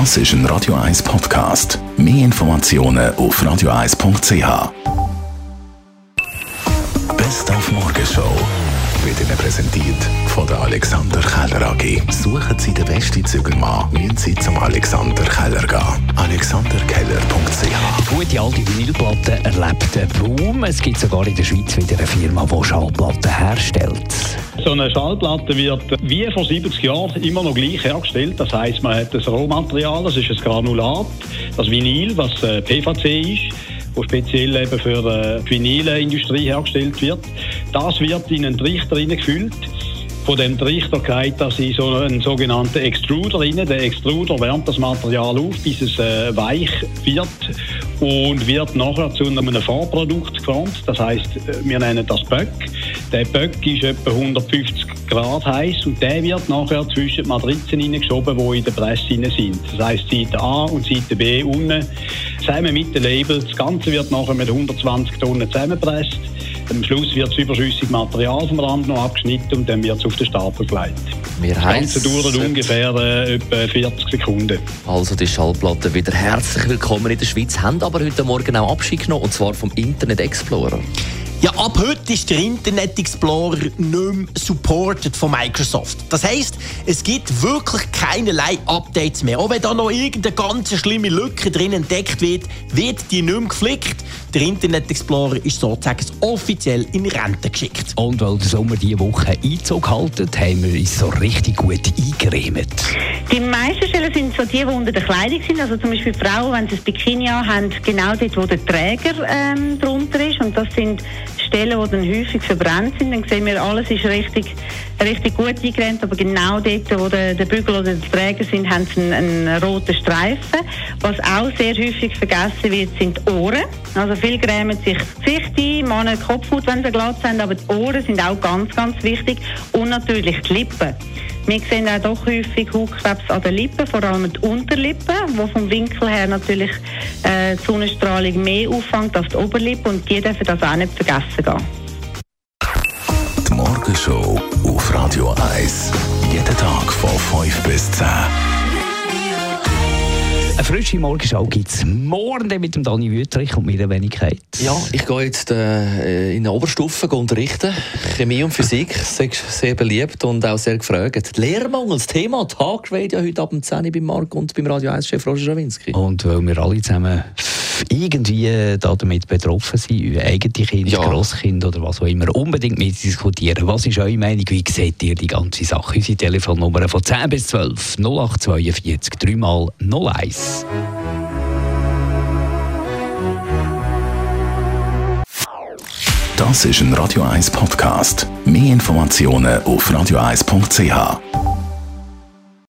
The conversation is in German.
Das ist ein Radio 1 Podcast. Mehr Informationen auf radio1.ch. Best auf Morgenshow wird Ihnen präsentiert von der Alexander Keller AG. Suchen Sie den besten Zügelmann, müssen Sie zum Alexander Keller gehen. AlexanderKeller.ch gute alte Vinylplatte erlebt einen Boom. Es gibt sogar in der Schweiz wieder eine Firma, die Schallplatten herstellt. So eine Schallplatte wird wie vor 70 Jahren immer noch gleich hergestellt. Das heißt, man hat das Rohmaterial, das ist ein Granulat, das Vinyl, was äh, PVC ist wo speziell eben für äh, die Vinylindustrie hergestellt wird. Das wird in einen Trichter gefüllt. Von dem Trichter geht das in so einen sogenannten Extruder rein. Der Extruder wärmt das Material auf, bis es äh, weich wird und wird nachher zu einem Vorprodukt geformt. Das heißt, äh, wir nennen das Böck. Der Böck ist etwa 150 Grad heiß und der wird nachher zwischen die Matrizen hineingeschoben, die in der Presse sind. Das heißt Seite A und Seite B unten zusammen mit den Labels. Das Ganze wird nachher mit 120 Tonnen zusammengepresst. Am Schluss wird das überschüssige Material vom Rand noch abgeschnitten und dann wird es auf den Stapel gelegt. Wir das Ganze dauert ungefähr äh, etwa 40 Sekunden. Also die Schallplatten wieder herzlich willkommen in der Schweiz, haben aber heute Morgen auch Abschied genommen, und zwar vom Internet Explorer. Ja, ab heute ist der Internet Explorer nicht mehr supported von Microsoft. Das heisst, es gibt wirklich keinerlei Updates mehr. Auch wenn da noch irgendeine ganz schlimme Lücke drin entdeckt wird, wird die nicht mehr geflickt. Der Internet Explorer ist sozusagen offiziell in Rente geschickt. Und weil der Sommer diese Woche Einzug halten, haben wir uns so richtig gut eingeremet. Die meisten Stellen sind so die, die unter der Kleidung sind. Also zum Beispiel Frauen, wenn sie ein Bikini haben, genau dort, wo der Träger ähm, drunter ist. Und das sind Stellen, die dann häufig verbrannt sind, dann sehen wir, alles ist richtig, richtig gut eingerennt, aber genau dort, wo der, der Bügel oder der Träger sind, haben sie einen, einen, roten Streifen. Was auch sehr häufig vergessen wird, sind die Ohren. Also viele grämen sich das Gesicht ein, Männer Kopfhaut, wenn sie glatt sind, aber die Ohren sind auch ganz, ganz wichtig und natürlich die Lippen. Wir sehen auch doch häufig Hautkrebs an den Lippen, vor allem die Unterlippen, wo vom Winkel her natürlich äh, die Sonnenstrahlung mehr auffängt als die Oberlippe und die dürfen das auch nicht vergessen gehen. Die Morgenshow auf Radio 1. Jeden Tag von 5 bis 10. Eine frische Morgenschau gibt es morgen mit dem Dani Wüttrich und meiner Wenigkeit. Ja, ich gehe jetzt äh, in der Oberstufe unterrichten. Chemie und Physik sehr beliebt und auch sehr gefragt. Lehrmangel, das Thema Tagradio heute ab dem 10 Uhr beim Marc und beim Radio 1-Chef Roger Schawinski. Und weil wir alle zusammen irgendwie damit betroffen sind, eigene Kinder, ja. Grosskinder oder was auch immer, unbedingt mitdiskutieren. Was ist eure Meinung? Wie seht ihr die ganze Sache? Unsere Telefonnummer von 10 bis 12 0842 3 mal 01. Das ist ein Radio 1 Podcast. Mehr Informationen auf radio1.ch.